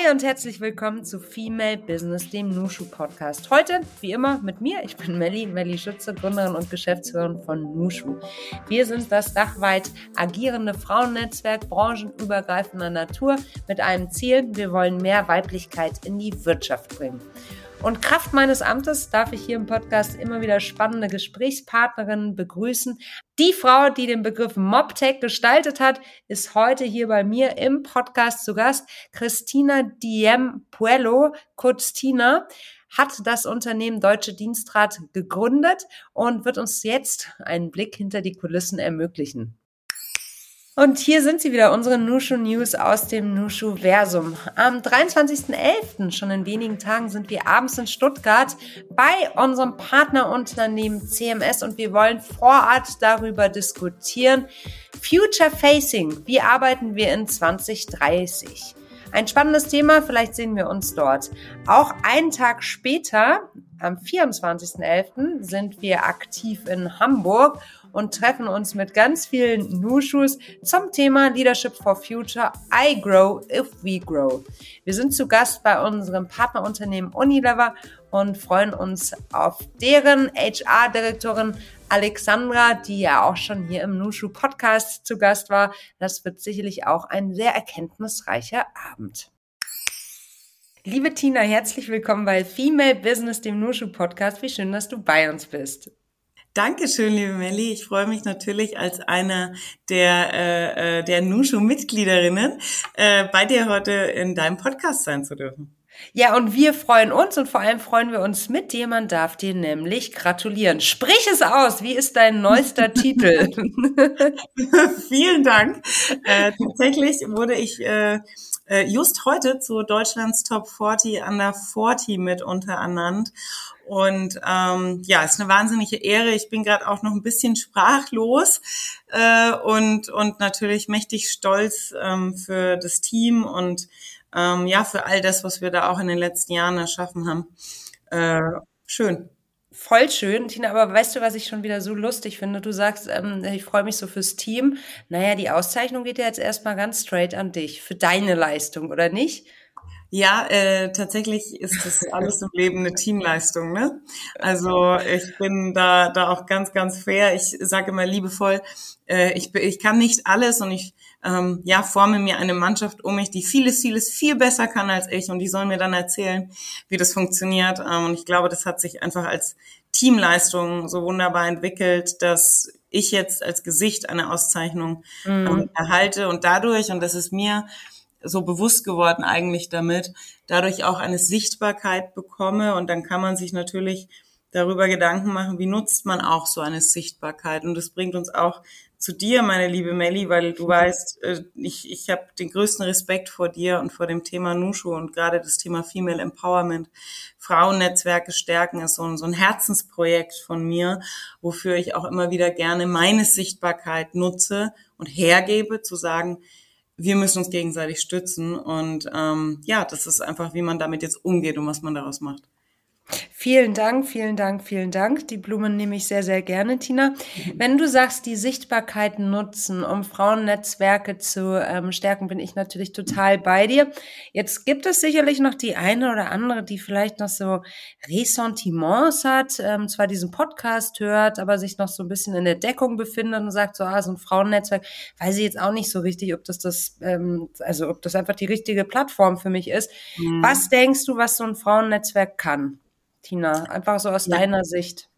Hi und herzlich willkommen zu Female Business, dem Nushu Podcast. Heute, wie immer, mit mir. Ich bin Melli, Melli Schütze, Gründerin und Geschäftsführerin von Nushu. Wir sind das dachweit agierende Frauennetzwerk branchenübergreifender Natur mit einem Ziel, wir wollen mehr Weiblichkeit in die Wirtschaft bringen. Und Kraft meines Amtes darf ich hier im Podcast immer wieder spannende Gesprächspartnerinnen begrüßen. Die Frau, die den Begriff MobTech gestaltet hat, ist heute hier bei mir im Podcast zu Gast. Christina Diem Puello, kurz Tina hat das Unternehmen Deutsche Dienstrat gegründet und wird uns jetzt einen Blick hinter die Kulissen ermöglichen. Und hier sind sie wieder, unsere Nushu News aus dem Nushu Versum. Am 23.11., schon in wenigen Tagen, sind wir abends in Stuttgart bei unserem Partnerunternehmen CMS und wir wollen vor Ort darüber diskutieren. Future Facing, wie arbeiten wir in 2030? Ein spannendes Thema, vielleicht sehen wir uns dort. Auch einen Tag später, am 24.11., sind wir aktiv in Hamburg und treffen uns mit ganz vielen Nushus zum Thema Leadership for Future I Grow If We Grow. Wir sind zu Gast bei unserem Partnerunternehmen Unilever und freuen uns auf deren HR-Direktorin Alexandra, die ja auch schon hier im Nushu Podcast zu Gast war. Das wird sicherlich auch ein sehr erkenntnisreicher Abend. Liebe Tina, herzlich willkommen bei Female Business, dem Nushu Podcast. Wie schön, dass du bei uns bist. Dankeschön, liebe Melli. Ich freue mich natürlich als einer der, äh, äh, der Nushu-Mitgliederinnen, äh, bei dir heute in deinem Podcast sein zu dürfen. Ja, und wir freuen uns und vor allem freuen wir uns mit dir. Man darf dir nämlich gratulieren. Sprich es aus. Wie ist dein neuester Titel? Vielen Dank. Äh, tatsächlich wurde ich äh, äh just heute zu Deutschlands Top 40 Under 40 mit unterernannt. Und ähm, ja, ist eine wahnsinnige Ehre. Ich bin gerade auch noch ein bisschen sprachlos äh, und, und natürlich mächtig stolz ähm, für das Team und ähm, ja, für all das, was wir da auch in den letzten Jahren erschaffen haben. Äh, schön. Voll schön, Tina, aber weißt du, was ich schon wieder so lustig finde? Du sagst, ähm, ich freue mich so fürs Team. Naja, die Auszeichnung geht ja jetzt erstmal ganz straight an dich, für deine Leistung, oder nicht? Ja, äh, tatsächlich ist das alles im Leben eine Teamleistung. Ne? Also ich bin da da auch ganz ganz fair. Ich sage immer liebevoll, äh, ich ich kann nicht alles und ich ähm, ja forme mir eine Mannschaft um mich, die vieles vieles viel besser kann als ich und die sollen mir dann erzählen, wie das funktioniert. Ähm, und ich glaube, das hat sich einfach als Teamleistung so wunderbar entwickelt, dass ich jetzt als Gesicht eine Auszeichnung mhm. ähm, erhalte und dadurch und das ist mir so bewusst geworden eigentlich damit, dadurch auch eine Sichtbarkeit bekomme. Und dann kann man sich natürlich darüber Gedanken machen, wie nutzt man auch so eine Sichtbarkeit? Und das bringt uns auch zu dir, meine liebe Melli, weil du weißt, äh, ich, ich habe den größten Respekt vor dir und vor dem Thema Nushu und gerade das Thema Female Empowerment, Frauennetzwerke stärken ist so ein, so ein Herzensprojekt von mir, wofür ich auch immer wieder gerne meine Sichtbarkeit nutze und hergebe, zu sagen, wir müssen uns gegenseitig stützen. Und ähm, ja, das ist einfach, wie man damit jetzt umgeht und was man daraus macht. Vielen Dank, vielen Dank, vielen Dank. Die Blumen nehme ich sehr, sehr gerne, Tina. Wenn du sagst, die Sichtbarkeit nutzen, um Frauennetzwerke zu ähm, stärken, bin ich natürlich total bei dir. Jetzt gibt es sicherlich noch die eine oder andere, die vielleicht noch so Ressentiments hat, ähm, zwar diesen Podcast hört, aber sich noch so ein bisschen in der Deckung befindet und sagt so, ah, so ein Frauennetzwerk, weiß ich jetzt auch nicht so richtig, ob das das, ähm, also ob das einfach die richtige Plattform für mich ist. Mhm. Was denkst du, was so ein Frauennetzwerk kann? Tina? Einfach so aus ja. deiner Sicht.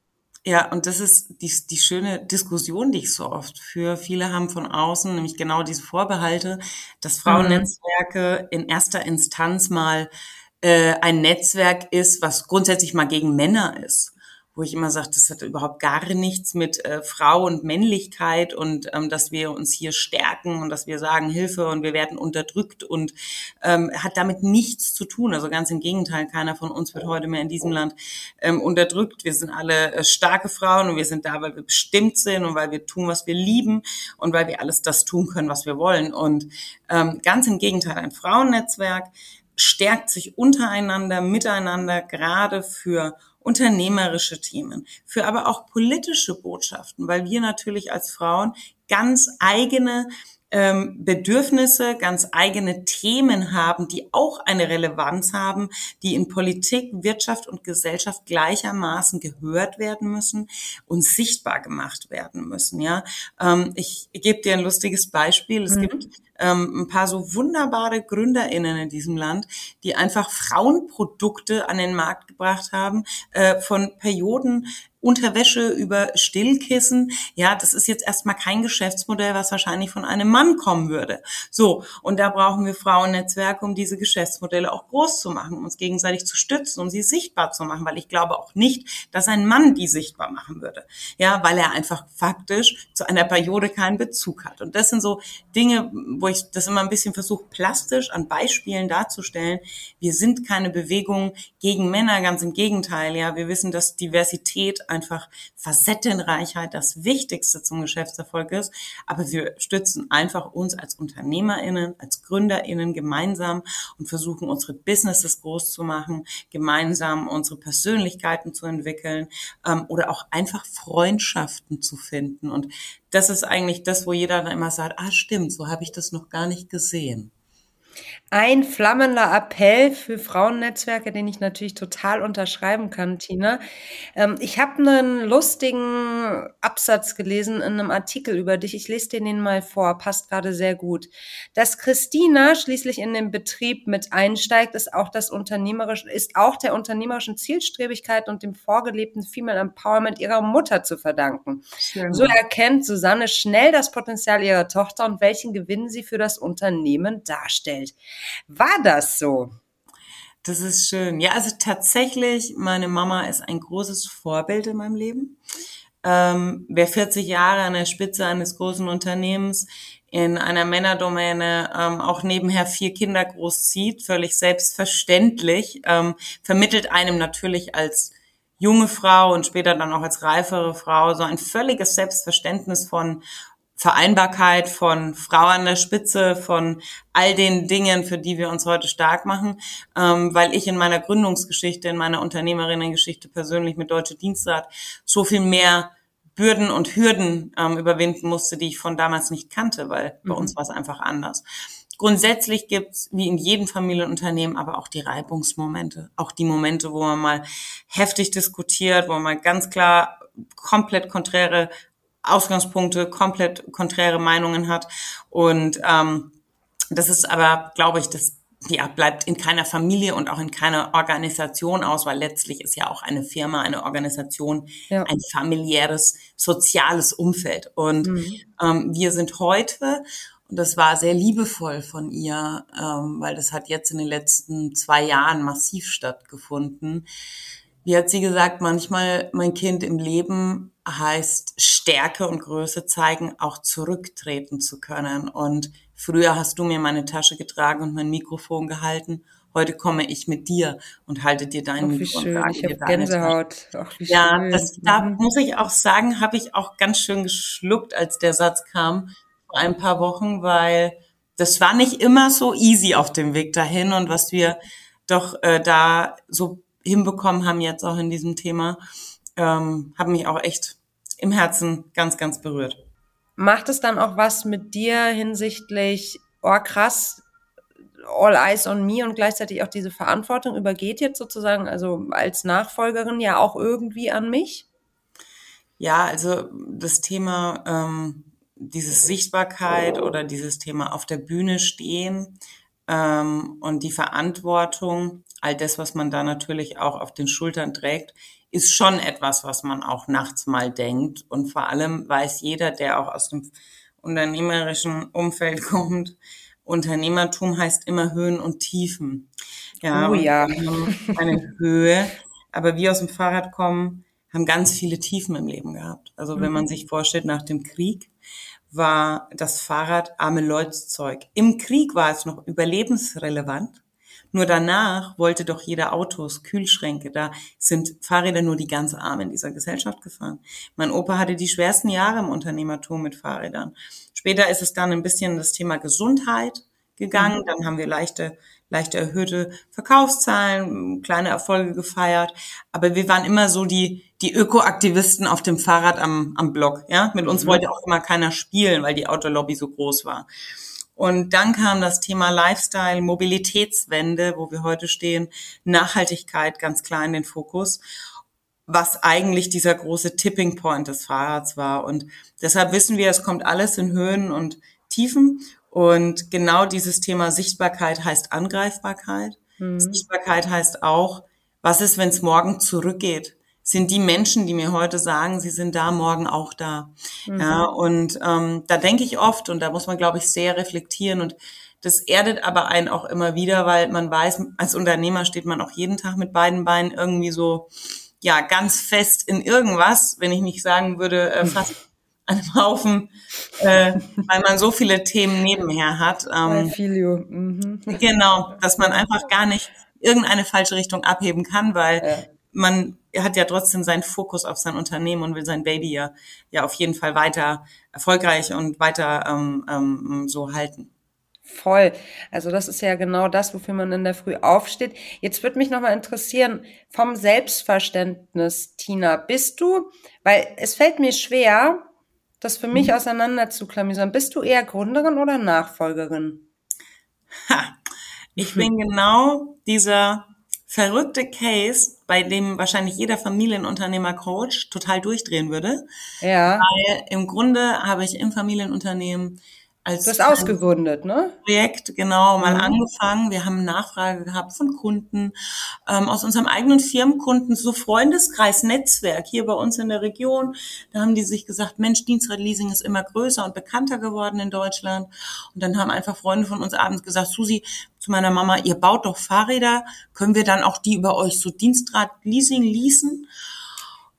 Ja, und das ist die, die schöne Diskussion, die ich so oft führe. Viele haben von außen nämlich genau diese Vorbehalte, dass Frauennetzwerke mhm. in erster Instanz mal äh, ein Netzwerk ist, was grundsätzlich mal gegen Männer ist wo ich immer sage, das hat überhaupt gar nichts mit äh, Frau und Männlichkeit und ähm, dass wir uns hier stärken und dass wir sagen Hilfe und wir werden unterdrückt und ähm, hat damit nichts zu tun. Also ganz im Gegenteil, keiner von uns wird heute mehr in diesem Land ähm, unterdrückt. Wir sind alle äh, starke Frauen und wir sind da, weil wir bestimmt sind und weil wir tun, was wir lieben und weil wir alles das tun können, was wir wollen. Und ähm, ganz im Gegenteil, ein Frauennetzwerk stärkt sich untereinander, miteinander, gerade für unternehmerische Themen, für aber auch politische Botschaften, weil wir natürlich als Frauen ganz eigene ähm, Bedürfnisse, ganz eigene Themen haben, die auch eine Relevanz haben, die in Politik, Wirtschaft und Gesellschaft gleichermaßen gehört werden müssen und sichtbar gemacht werden müssen. Ja, ähm, ich, gebe dir ein lustiges Beispiel. Es mhm. gibt ähm, ein paar so wunderbare GründerInnen in diesem Land, die einfach Frauenprodukte an den Markt gebracht haben, äh, von Perioden Unterwäsche über Stillkissen. Ja, das ist jetzt erstmal kein Geschäftsmodell, was wahrscheinlich von einem Mann kommen würde. So, und da brauchen wir Frauennetzwerke, um diese Geschäftsmodelle auch groß zu machen, um uns gegenseitig zu stützen, um sie sichtbar zu machen, weil ich glaube auch nicht, dass ein Mann die sichtbar machen würde. Ja, weil er einfach faktisch zu einer Periode keinen Bezug hat. Und das sind so Dinge, wo ich das immer ein bisschen versuche, plastisch an Beispielen darzustellen. Wir sind keine Bewegung gegen Männer, ganz im Gegenteil. Ja, wir wissen, dass Diversität einfach Facettenreichheit das Wichtigste zum Geschäftserfolg ist. Aber wir stützen einfach uns als UnternehmerInnen, als GründerInnen gemeinsam und versuchen unsere Businesses groß zu machen, gemeinsam unsere Persönlichkeiten zu entwickeln ähm, oder auch einfach Freundschaften zu finden. Und das ist eigentlich das, wo jeder dann immer sagt, ah stimmt, so habe ich das noch gar nicht gesehen. Ein flammender Appell für Frauennetzwerke, den ich natürlich total unterschreiben kann, Tina. Ähm, ich habe einen lustigen Absatz gelesen in einem Artikel über dich. Ich lese dir den mal vor, passt gerade sehr gut. Dass Christina schließlich in den Betrieb mit einsteigt, ist auch das unternehmerisch, ist auch der unternehmerischen Zielstrebigkeit und dem vorgelebten Female Empowerment ihrer Mutter zu verdanken. Schön. So erkennt Susanne schnell das Potenzial ihrer Tochter und welchen Gewinn sie für das Unternehmen darstellt. War das so? Das ist schön. Ja, also tatsächlich, meine Mama ist ein großes Vorbild in meinem Leben. Ähm, wer 40 Jahre an der Spitze eines großen Unternehmens in einer Männerdomäne ähm, auch nebenher vier Kinder großzieht, völlig selbstverständlich, ähm, vermittelt einem natürlich als junge Frau und später dann auch als reifere Frau so ein völliges Selbstverständnis von Vereinbarkeit von Frau an der Spitze, von all den Dingen, für die wir uns heute stark machen, ähm, weil ich in meiner Gründungsgeschichte, in meiner Unternehmerinnengeschichte persönlich mit Deutsche Dienstrat so viel mehr Bürden und Hürden ähm, überwinden musste, die ich von damals nicht kannte, weil bei mhm. uns war es einfach anders. Grundsätzlich gibt's wie in jedem Familienunternehmen aber auch die Reibungsmomente, auch die Momente, wo man mal heftig diskutiert, wo man ganz klar komplett konträre Ausgangspunkte, komplett konträre Meinungen hat. Und ähm, das ist aber, glaube ich, das ja, bleibt in keiner Familie und auch in keiner Organisation aus, weil letztlich ist ja auch eine Firma, eine Organisation, ja. ein familiäres, soziales Umfeld. Und mhm. ähm, wir sind heute, und das war sehr liebevoll von ihr, ähm, weil das hat jetzt in den letzten zwei Jahren massiv stattgefunden. Wie hat sie gesagt, manchmal mein Kind im Leben heißt Stärke und Größe zeigen, auch zurücktreten zu können. Und früher hast du mir meine Tasche getragen und mein Mikrofon gehalten. Heute komme ich mit dir und halte dir dein Mikrofon. Schön. Ich habe Gänsehaut. Ach, wie ja, schön. das da mhm. muss ich auch sagen, habe ich auch ganz schön geschluckt, als der Satz kam vor ein paar Wochen, weil das war nicht immer so easy auf dem Weg dahin und was wir doch äh, da so hinbekommen haben jetzt auch in diesem Thema, ähm, haben mich auch echt im Herzen ganz, ganz berührt. Macht es dann auch was mit dir hinsichtlich, oh krass, all eyes on me und gleichzeitig auch diese Verantwortung übergeht jetzt sozusagen, also als Nachfolgerin ja auch irgendwie an mich? Ja, also das Thema, ähm, dieses Sichtbarkeit oder dieses Thema auf der Bühne stehen ähm, und die Verantwortung, all das, was man da natürlich auch auf den Schultern trägt, ist schon etwas, was man auch nachts mal denkt. Und vor allem weiß jeder, der auch aus dem unternehmerischen Umfeld kommt, Unternehmertum heißt immer Höhen und Tiefen. Ja, oh ja. eine Höhe. Aber wir aus dem Fahrrad kommen, haben ganz viele Tiefen im Leben gehabt. Also wenn man mhm. sich vorstellt, nach dem Krieg war das Fahrrad arme Leutszeug. Im Krieg war es noch überlebensrelevant. Nur danach wollte doch jeder Autos, Kühlschränke. Da sind Fahrräder nur die ganz Armen in dieser Gesellschaft gefahren. Mein Opa hatte die schwersten Jahre im Unternehmertum mit Fahrrädern. Später ist es dann ein bisschen das Thema Gesundheit gegangen. Mhm. Dann haben wir leichte, leichte erhöhte Verkaufszahlen, kleine Erfolge gefeiert. Aber wir waren immer so die, die Ökoaktivisten auf dem Fahrrad am, am Block. Ja, mit uns mhm. wollte auch immer keiner spielen, weil die Autolobby so groß war. Und dann kam das Thema Lifestyle, Mobilitätswende, wo wir heute stehen, Nachhaltigkeit ganz klar in den Fokus, was eigentlich dieser große Tipping Point des Fahrrads war. Und deshalb wissen wir, es kommt alles in Höhen und Tiefen. Und genau dieses Thema Sichtbarkeit heißt Angreifbarkeit. Mhm. Sichtbarkeit heißt auch, was ist, wenn es morgen zurückgeht? Sind die Menschen, die mir heute sagen, sie sind da, morgen auch da? Mhm. Ja, und ähm, da denke ich oft und da muss man, glaube ich, sehr reflektieren und das erdet aber einen auch immer wieder, weil man weiß, als Unternehmer steht man auch jeden Tag mit beiden Beinen irgendwie so, ja, ganz fest in irgendwas, wenn ich nicht sagen würde, äh, fast einem Haufen, äh, weil man so viele Themen nebenher hat. Ähm, Filio. Mhm. Genau, dass man einfach gar nicht irgendeine falsche Richtung abheben kann, weil ja. Man hat ja trotzdem seinen Fokus auf sein Unternehmen und will sein Baby ja, ja auf jeden Fall weiter erfolgreich und weiter ähm, ähm, so halten. Voll. Also das ist ja genau das, wofür man in der Früh aufsteht. Jetzt würde mich nochmal interessieren, vom Selbstverständnis, Tina, bist du, weil es fällt mir schwer, das für mich mhm. auseinander zu klamüsern. Bist du eher Gründerin oder Nachfolgerin? Ha, ich bin genau dieser verrückte Case, bei dem wahrscheinlich jeder Familienunternehmer Coach total durchdrehen würde. Ja. Weil im Grunde habe ich im Familienunternehmen als du hast ausgegründet, ne? Projekt, genau, mal mhm. angefangen. Wir haben Nachfrage gehabt von Kunden, ähm, aus unserem eigenen Firmenkunden, so Freundeskreis, Netzwerk hier bei uns in der Region. Da haben die sich gesagt, Mensch, Dienstradleasing ist immer größer und bekannter geworden in Deutschland. Und dann haben einfach Freunde von uns abends gesagt, Susi, zu meiner Mama, ihr baut doch Fahrräder, können wir dann auch die über euch so Dienstradleasing leasen?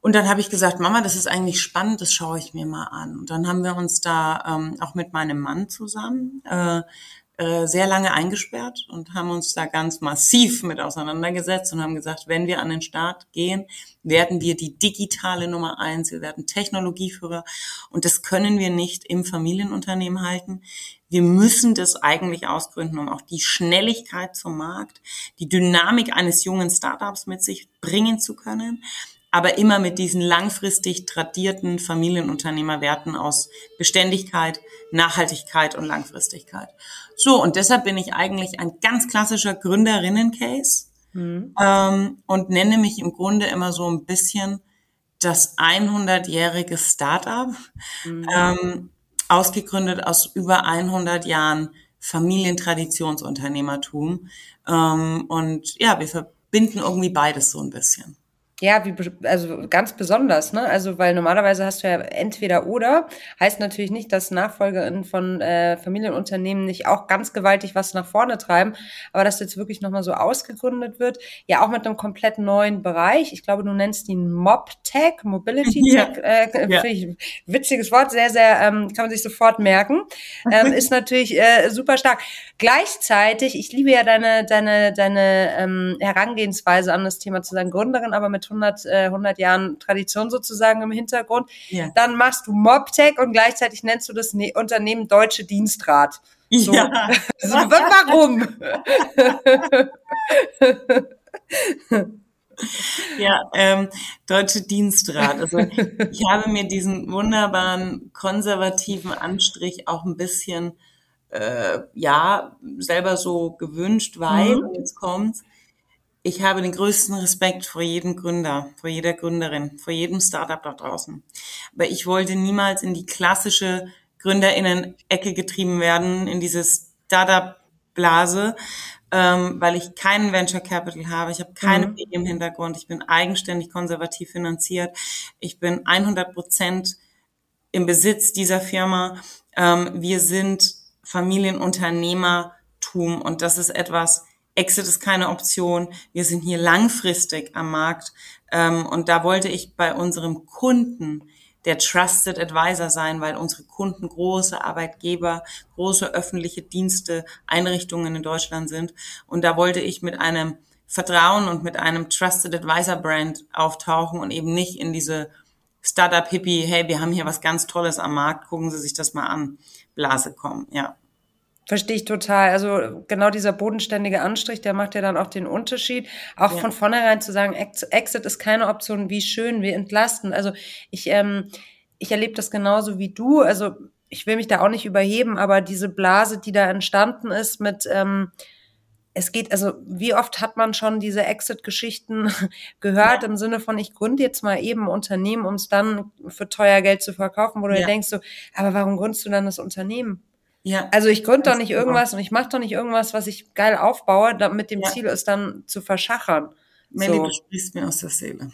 Und dann habe ich gesagt, Mama, das ist eigentlich spannend, das schaue ich mir mal an. Und dann haben wir uns da ähm, auch mit meinem Mann zusammen äh, äh, sehr lange eingesperrt und haben uns da ganz massiv mit auseinandergesetzt und haben gesagt, wenn wir an den Start gehen, werden wir die digitale Nummer eins, wir werden Technologieführer und das können wir nicht im Familienunternehmen halten. Wir müssen das eigentlich ausgründen, um auch die Schnelligkeit zum Markt, die Dynamik eines jungen Startups mit sich bringen zu können aber immer mit diesen langfristig tradierten Familienunternehmerwerten aus Beständigkeit, Nachhaltigkeit und Langfristigkeit. So, und deshalb bin ich eigentlich ein ganz klassischer Gründerinnen-Case mhm. ähm, und nenne mich im Grunde immer so ein bisschen das 100-jährige Startup, mhm. ähm, ausgegründet aus über 100 Jahren Familientraditionsunternehmertum. Ähm, und ja, wir verbinden irgendwie beides so ein bisschen. Ja, wie, also ganz besonders, ne? Also, weil normalerweise hast du ja entweder oder. Heißt natürlich nicht, dass Nachfolgerinnen von äh, Familienunternehmen nicht auch ganz gewaltig was nach vorne treiben, aber dass jetzt wirklich nochmal so ausgegründet wird. Ja, auch mit einem komplett neuen Bereich. Ich glaube, du nennst ihn MobTech, Mobility Tech. Ja. Äh, ja. Ich, witziges Wort, sehr, sehr, ähm, kann man sich sofort merken. Ähm, ist natürlich äh, super stark. Gleichzeitig, ich liebe ja deine, deine, deine ähm, Herangehensweise an das Thema zu sein Gründerin, aber mit 100, äh, 100 Jahren Tradition sozusagen im Hintergrund. Ja. Dann machst du Mobtech und gleichzeitig nennst du das ne Unternehmen Deutsche Dienstrat. So. Ja. so, warum? ja, ähm, Deutsche Dienstrat. Also ich habe mir diesen wunderbaren konservativen Anstrich auch ein bisschen äh, ja selber so gewünscht, weil mhm. jetzt kommt's ich habe den größten Respekt vor jedem Gründer, vor jeder Gründerin, vor jedem Startup da draußen. Aber ich wollte niemals in die klassische Gründerinnen-Ecke getrieben werden, in diese Startup-Blase, ähm, weil ich keinen Venture Capital habe. Ich habe keine mhm. im Hintergrund. Ich bin eigenständig konservativ finanziert. Ich bin 100 Prozent im Besitz dieser Firma. Ähm, wir sind Familienunternehmertum und das ist etwas, Exit ist keine Option. Wir sind hier langfristig am Markt. Ähm, und da wollte ich bei unserem Kunden der Trusted Advisor sein, weil unsere Kunden große Arbeitgeber, große öffentliche Dienste, Einrichtungen in Deutschland sind. Und da wollte ich mit einem Vertrauen und mit einem Trusted Advisor Brand auftauchen und eben nicht in diese Startup Hippie, hey, wir haben hier was ganz Tolles am Markt, gucken Sie sich das mal an, Blase kommen, ja. Verstehe ich total. Also genau dieser bodenständige Anstrich, der macht ja dann auch den Unterschied. Auch ja. von vornherein zu sagen, Exit ist keine Option, wie schön, wir entlasten. Also ich, ähm, ich erlebe das genauso wie du. Also ich will mich da auch nicht überheben, aber diese Blase, die da entstanden ist mit, ähm, es geht, also wie oft hat man schon diese Exit-Geschichten gehört ja. im Sinne von, ich gründe jetzt mal eben ein Unternehmen, um es dann für teuer Geld zu verkaufen, wo du ja. denkst so, aber warum gründest du dann das Unternehmen? Ja. Also ich gründe doch nicht genau. irgendwas und ich mache doch nicht irgendwas, was ich geil aufbaue, mit dem ja. Ziel ist dann zu verschachern. Melly, so. du sprichst mir aus der Seele.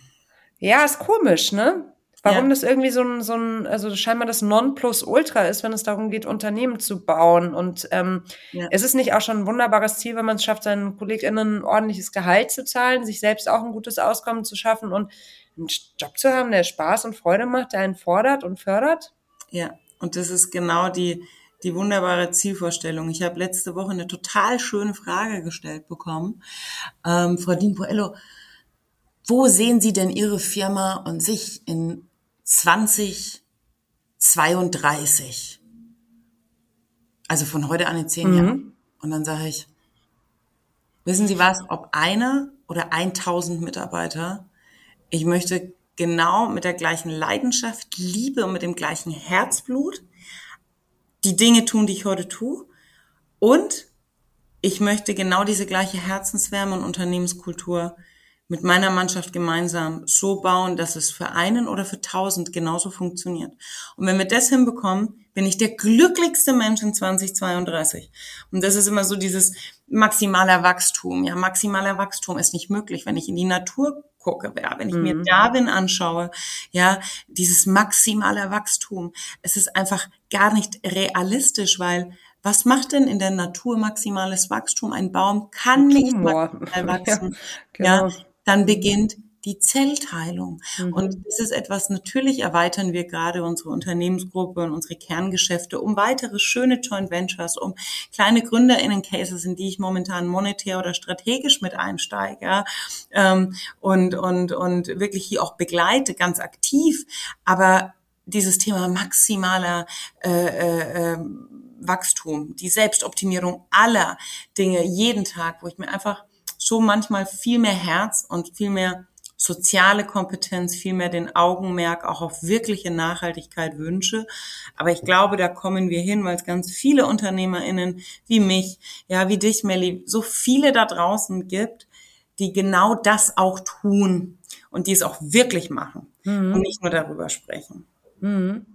Ja, ist komisch, ne? Warum ja. das irgendwie so ein, so ein, also scheinbar das Nonplusultra ist, wenn es darum geht, Unternehmen zu bauen. Und ähm, ja. es ist nicht auch schon ein wunderbares Ziel, wenn man es schafft, seinen KollegInnen ein ordentliches Gehalt zu zahlen, sich selbst auch ein gutes Auskommen zu schaffen und einen Job zu haben, der Spaß und Freude macht, der einen fordert und fördert? Ja, und das ist genau die, die wunderbare Zielvorstellung. Ich habe letzte Woche eine total schöne Frage gestellt bekommen. Ähm, Frau Dimpoello, wo sehen Sie denn Ihre Firma und sich in 2032? Also von heute an in zehn mhm. Jahren. Und dann sage ich, wissen Sie was, ob einer oder 1000 Mitarbeiter, ich möchte genau mit der gleichen Leidenschaft, Liebe und mit dem gleichen Herzblut die Dinge tun, die ich heute tue. Und ich möchte genau diese gleiche Herzenswärme und Unternehmenskultur mit meiner Mannschaft gemeinsam so bauen, dass es für einen oder für tausend genauso funktioniert. Und wenn wir das hinbekommen, bin ich der glücklichste Mensch in 2032. Und das ist immer so dieses maximaler Wachstum. Ja, maximaler Wachstum ist nicht möglich, wenn ich in die Natur gucke, ja, wenn ich mhm. mir Darwin anschaue, ja, dieses maximale Wachstum, es ist einfach gar nicht realistisch, weil was macht denn in der Natur maximales Wachstum? Ein Baum kann nicht maximal wachsen. ja, genau. ja, dann beginnt die Zellteilung. Mhm. Und das ist etwas, natürlich erweitern wir gerade unsere Unternehmensgruppe und unsere Kerngeschäfte um weitere schöne Joint Ventures, um kleine GründerInnen-Cases, in die ich momentan monetär oder strategisch mit einsteige ja, ähm, und, und, und wirklich hier auch begleite, ganz aktiv. Aber dieses Thema maximaler äh, äh, ähm, Wachstum, die Selbstoptimierung aller Dinge jeden Tag, wo ich mir einfach so manchmal viel mehr Herz und viel mehr soziale Kompetenz, viel mehr den Augenmerk auch auf wirkliche Nachhaltigkeit wünsche. Aber ich glaube, da kommen wir hin, weil es ganz viele UnternehmerInnen wie mich, ja, wie dich, Melly, so viele da draußen gibt, die genau das auch tun und die es auch wirklich machen mhm. und nicht nur darüber sprechen. Mhm.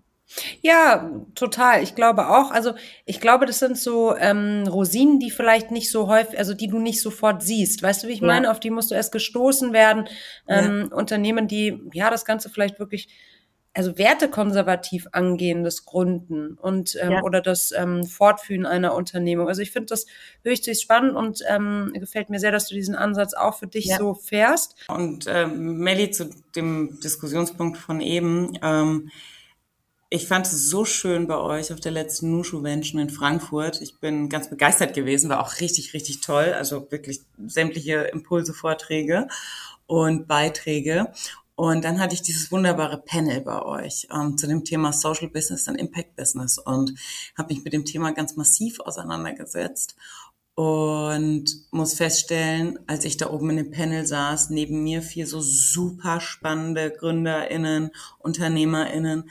Ja, total. Ich glaube auch. Also ich glaube, das sind so ähm, Rosinen, die vielleicht nicht so häufig, also die du nicht sofort siehst. Weißt du, wie ich ja. meine? Auf die musst du erst gestoßen werden. Ähm, ja. Unternehmen, die ja das Ganze vielleicht wirklich also wertekonservativ angehendes Gründen und ähm, ja. oder das ähm, Fortführen einer Unternehmung. Also ich finde das höchst spannend und ähm, gefällt mir sehr, dass du diesen Ansatz auch für dich ja. so fährst. Und ähm, Melli zu dem Diskussionspunkt von eben. Ähm, ich fand es so schön bei euch auf der letzten Nushu-Vention in Frankfurt. Ich bin ganz begeistert gewesen, war auch richtig, richtig toll. Also wirklich sämtliche Impulse, Vorträge und Beiträge. Und dann hatte ich dieses wunderbare Panel bei euch ähm, zu dem Thema Social Business und Impact Business und habe mich mit dem Thema ganz massiv auseinandergesetzt und muss feststellen, als ich da oben in dem Panel saß, neben mir vier so super spannende GründerInnen, UnternehmerInnen,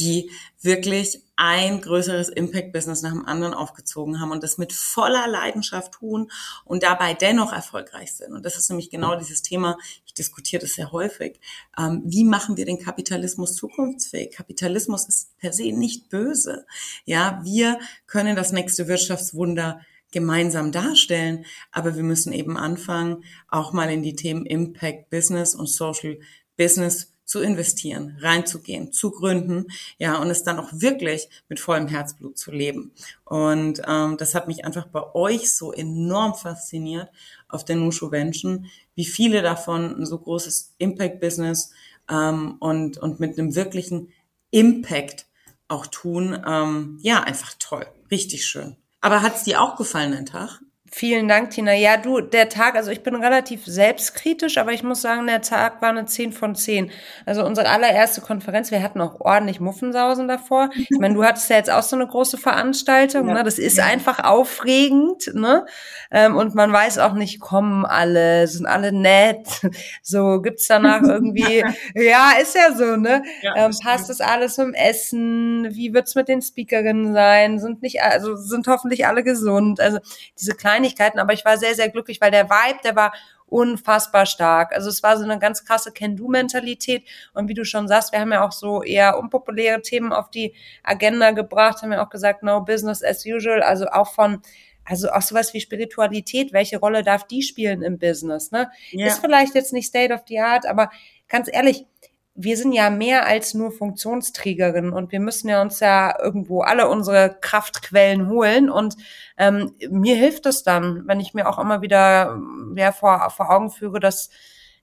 die wirklich ein größeres Impact-Business nach dem anderen aufgezogen haben und das mit voller Leidenschaft tun und dabei dennoch erfolgreich sind. Und das ist nämlich genau dieses Thema, ich diskutiere das sehr häufig. Ähm, wie machen wir den Kapitalismus zukunftsfähig? Kapitalismus ist per se nicht böse. Ja, wir können das nächste Wirtschaftswunder gemeinsam darstellen, aber wir müssen eben anfangen, auch mal in die Themen Impact Business und Social Business zu investieren, reinzugehen, zu gründen, ja, und es dann auch wirklich mit vollem Herzblut zu leben. Und ähm, das hat mich einfach bei euch so enorm fasziniert auf der Nushu Vention, wie viele davon ein so großes Impact-Business ähm, und, und mit einem wirklichen Impact auch tun. Ähm, ja, einfach toll. Richtig schön. Aber hat es dir auch gefallen, ein Tag? Vielen Dank, Tina. Ja, du, der Tag, also ich bin relativ selbstkritisch, aber ich muss sagen, der Tag war eine 10 von 10. Also unsere allererste Konferenz, wir hatten auch ordentlich Muffensausen davor. Ich meine, du hattest ja jetzt auch so eine große Veranstaltung, ja. ne? Das ist einfach aufregend, ne? Ähm, und man weiß auch nicht, kommen alle, sind alle nett. So, gibt's danach irgendwie, ja, ist ja so, ne? Ja, ähm, passt das alles im Essen? Wie wird's mit den Speakerinnen sein? Sind nicht, also sind hoffentlich alle gesund? Also diese kleinen Kleinigkeiten, aber ich war sehr, sehr glücklich, weil der Vibe, der war unfassbar stark. Also es war so eine ganz krasse Can-Do-Mentalität. Und wie du schon sagst, wir haben ja auch so eher unpopuläre Themen auf die Agenda gebracht, haben ja auch gesagt, no business as usual, also auch von also auch sowas wie Spiritualität, welche Rolle darf die spielen im Business? Ne? Ja. Ist vielleicht jetzt nicht State of the Art, aber ganz ehrlich, wir sind ja mehr als nur Funktionsträgerin und wir müssen ja uns ja irgendwo alle unsere Kraftquellen holen und ähm, mir hilft es dann, wenn ich mir auch immer wieder ja, vor, vor Augen führe, dass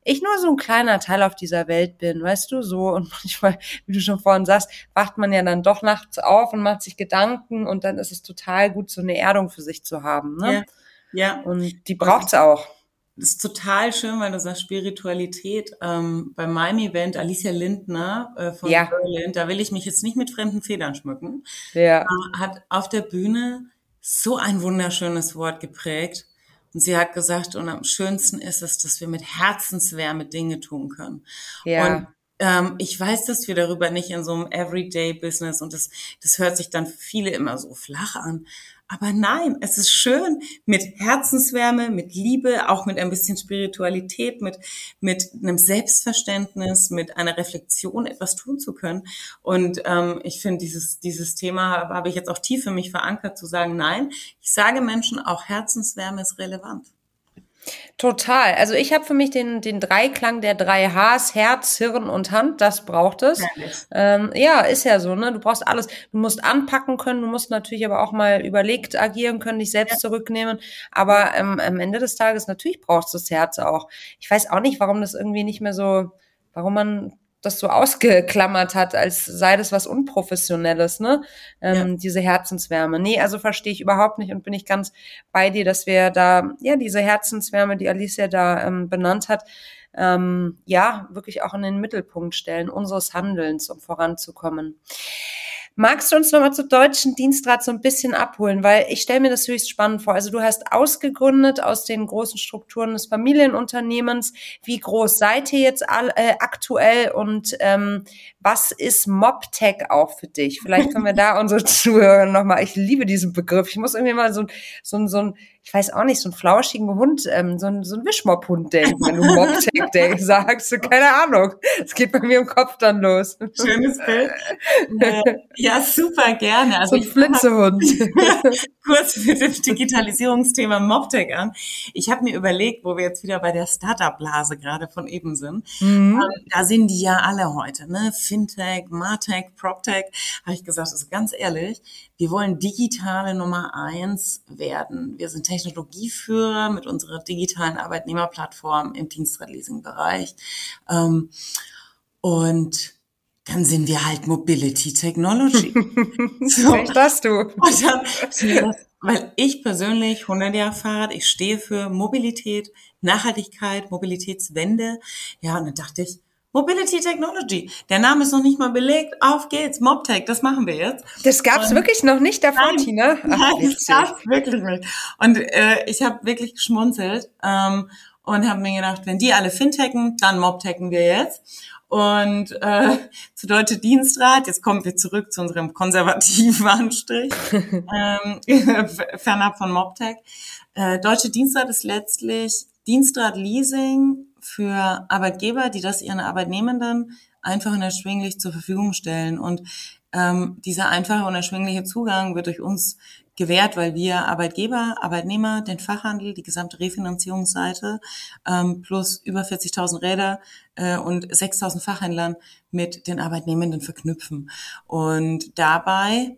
ich nur so ein kleiner Teil auf dieser Welt bin, weißt du, so und manchmal, wie du schon vorhin sagst, wacht man ja dann doch nachts auf und macht sich Gedanken und dann ist es total gut, so eine Erdung für sich zu haben, ne? Ja. ja. Und die braucht's auch. Das ist total schön, weil du sagst Spiritualität. Ähm, bei meinem Event, Alicia Lindner äh, von ja. Berlin, da will ich mich jetzt nicht mit fremden Federn schmücken, ja. äh, hat auf der Bühne so ein wunderschönes Wort geprägt. Und sie hat gesagt, und am schönsten ist es, dass wir mit Herzenswärme Dinge tun können. Ja. Und ähm, ich weiß, dass wir darüber nicht in so einem Everyday-Business und das, das hört sich dann für viele immer so flach an. Aber nein, es ist schön mit Herzenswärme, mit Liebe, auch mit ein bisschen Spiritualität, mit, mit einem Selbstverständnis, mit einer Reflexion etwas tun zu können. Und ähm, ich finde, dieses, dieses Thema habe ich jetzt auch tief für mich verankert, zu sagen, nein, ich sage Menschen, auch Herzenswärme ist relevant. Total. Also ich habe für mich den, den Dreiklang der drei Hs, Herz, Hirn und Hand, das braucht es. Ähm, ja, ist ja so, ne? Du brauchst alles. Du musst anpacken können, du musst natürlich aber auch mal überlegt agieren können, dich selbst ja. zurücknehmen. Aber ähm, am Ende des Tages, natürlich brauchst du das Herz auch. Ich weiß auch nicht, warum das irgendwie nicht mehr so, warum man das so ausgeklammert hat, als sei das was Unprofessionelles, ne? Ähm, ja. Diese Herzenswärme. Nee, also verstehe ich überhaupt nicht und bin ich ganz bei dir, dass wir da, ja, diese Herzenswärme, die Alicia da ähm, benannt hat, ähm, ja, wirklich auch in den Mittelpunkt stellen, unseres Handelns, um voranzukommen. Magst du uns nochmal zur deutschen Dienstrat so ein bisschen abholen? Weil ich stelle mir das höchst spannend vor. Also du hast ausgegründet aus den großen Strukturen des Familienunternehmens. Wie groß seid ihr jetzt all, äh, aktuell und ähm, was ist MobTech auch für dich? Vielleicht können wir da unsere Zuhörer nochmal, ich liebe diesen Begriff. Ich muss irgendwie mal so, so, so ein ich weiß auch nicht, so einen flauschigen Hund, ähm, so, ein, so ein Wischmopp-Hund denken, wenn du Mobtech Day sagst. Keine Ahnung. Es geht bei mir im Kopf dann los. Schönes Bild. Äh, ja, super gerne. Also so ein Flitzehund. kurz mit dem Digitalisierungsthema Mobtech an. Ich habe mir überlegt, wo wir jetzt wieder bei der Startup-Blase gerade von eben sind. Mhm. Ähm, da sind die ja alle heute, ne? Fintech, Martech, PropTech. Habe ich gesagt, also ganz ehrlich, wir wollen digitale Nummer eins werden. Wir sind Technologieführer mit unserer digitalen Arbeitnehmerplattform im Dienstradleasing-Bereich. Ähm, und dann sind wir halt Mobility Technology. so. das du. Dann, weil ich persönlich 100 Jahre Fahrrad, ich stehe für Mobilität, Nachhaltigkeit, Mobilitätswende. Ja, und dann dachte ich, Mobility Technology. Der Name ist noch nicht mal belegt. Auf geht's. MobTech, das machen wir jetzt. Das gab's und wirklich noch nicht davor, nein, Tina? Ach, nein, das gab's wirklich nicht. Und äh, ich habe wirklich geschmunzelt ähm, und habe mir gedacht, wenn die alle Fintechen, dann MobTechen wir jetzt. Und äh, zu Deutsche Dienstrat, jetzt kommen wir zurück zu unserem konservativen Anstrich, ähm, fernab von MobTech. Äh, Deutsche Dienstrat ist letztlich Dienstrat Leasing für Arbeitgeber, die das ihren Arbeitnehmenden einfach und erschwinglich zur Verfügung stellen. Und ähm, dieser einfache und erschwingliche Zugang wird durch uns gewährt, weil wir Arbeitgeber, Arbeitnehmer, den Fachhandel, die gesamte Refinanzierungsseite ähm, plus über 40.000 Räder äh, und 6.000 Fachhändlern mit den Arbeitnehmenden verknüpfen. Und dabei